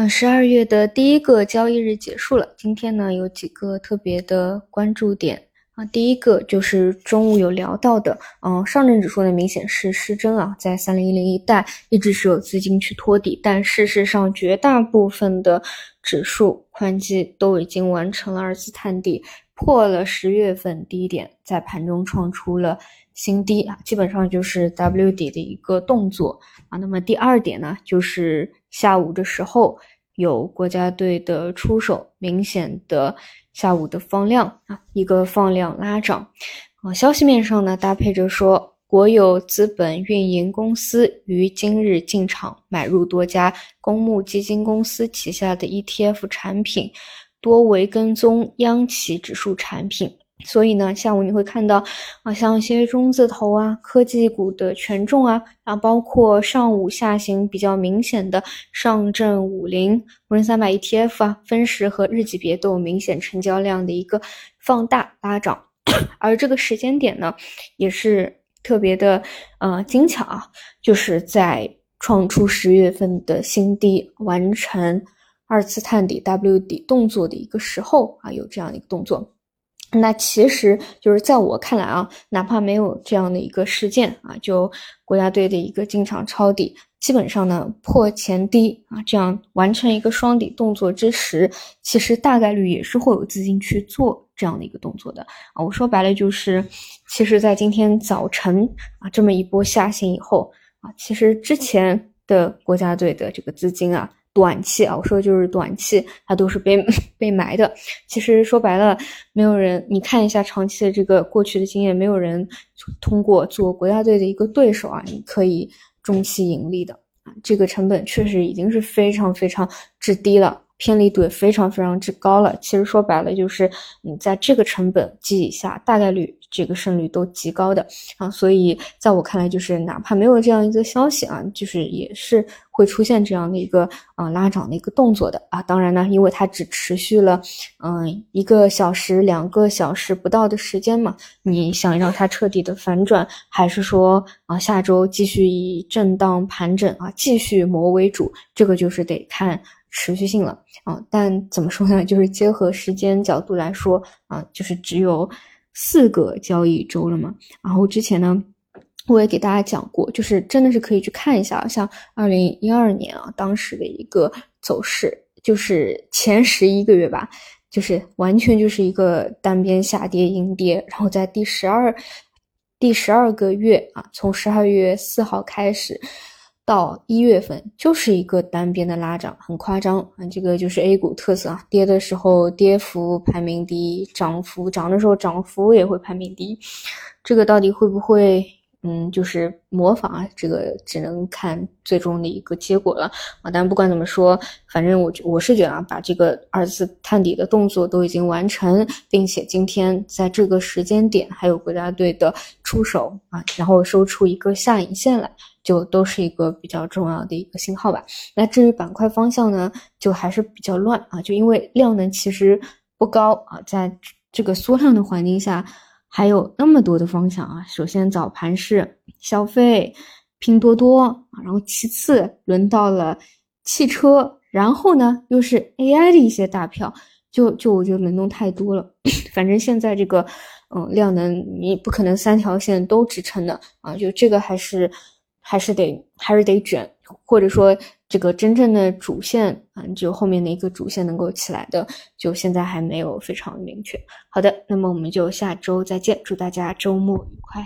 嗯，十二月的第一个交易日结束了。今天呢，有几个特别的关注点啊。第一个就是中午有聊到的，嗯，上证指数呢明显是失真啊，在三零一零一带一直是有资金去托底，但事实上绝大部分的指数宽基都已经完成了二次探底，破了十月份低点，在盘中创出了新低啊，基本上就是 W 底的一个动作啊。那么第二点呢，就是。下午的时候有国家队的出手，明显的下午的放量啊，一个放量拉涨啊。消息面上呢，搭配着说，国有资本运营公司于今日进场买入多家公募基金公司旗下的 ETF 产品，多为跟踪央企指数产品。所以呢，下午你会看到啊，像一些中字头啊、科技股的权重啊，啊，包括上午下行比较明显的上证五零、沪深三百 ETF 啊，分时和日级别都有明显成交量的一个放大拉涨，而这个时间点呢，也是特别的呃精巧啊，就是在创出十月份的新低、完成二次探底 W 底动作的一个时候啊，有这样一个动作。那其实就是在我看来啊，哪怕没有这样的一个事件啊，就国家队的一个进场抄底，基本上呢破前低啊，这样完成一个双底动作之时，其实大概率也是会有资金去做这样的一个动作的啊。我说白了就是，其实，在今天早晨啊这么一波下行以后啊，其实之前的国家队的这个资金啊。短期啊，我说的就是短期，它都是被 被埋的。其实说白了，没有人，你看一下长期的这个过去的经验，没有人通过做国家队的一个对手啊，你可以中期盈利的啊。这个成本确实已经是非常非常之低了。偏离度也非常非常之高了。其实说白了，就是你在这个成本基以下，大概率这个胜率都极高的啊。所以在我看来，就是哪怕没有这样一个消息啊，就是也是会出现这样的一个啊拉涨的一个动作的啊。当然呢，因为它只持续了嗯一个小时、两个小时不到的时间嘛，你想让它彻底的反转，还是说啊下周继续以震荡盘整啊继续磨为主，这个就是得看。持续性了啊，但怎么说呢？就是结合时间角度来说啊，就是只有四个交易周了嘛。然后之前呢，我也给大家讲过，就是真的是可以去看一下，像二零一二年啊，当时的一个走势，就是前十一个月吧，就是完全就是一个单边下跌阴跌，然后在第十二第十二个月啊，从十二月四号开始。到一月份就是一个单边的拉涨，很夸张啊！这个就是 A 股特色啊，跌的时候跌幅排名第一，涨幅涨的时候涨幅也会排名第一。这个到底会不会？嗯，就是模仿啊，这个只能看最终的一个结果了啊。但不管怎么说，反正我我是觉得啊，把这个二次探底的动作都已经完成，并且今天在这个时间点还有国家队的出手啊，然后收出一个下影线来，就都是一个比较重要的一个信号吧。那至于板块方向呢，就还是比较乱啊，就因为量能其实不高啊，在这个缩量的环境下。还有那么多的方向啊！首先早盘是消费、拼多多啊，然后其次轮到了汽车，然后呢又是 AI 的一些大票，就就我觉得轮动太多了。反正现在这个嗯量能你不可能三条线都支撑的啊，就这个还是还是得还是得卷，或者说。这个真正的主线啊，就后面的一个主线能够起来的，就现在还没有非常明确。好的，那么我们就下周再见，祝大家周末愉快。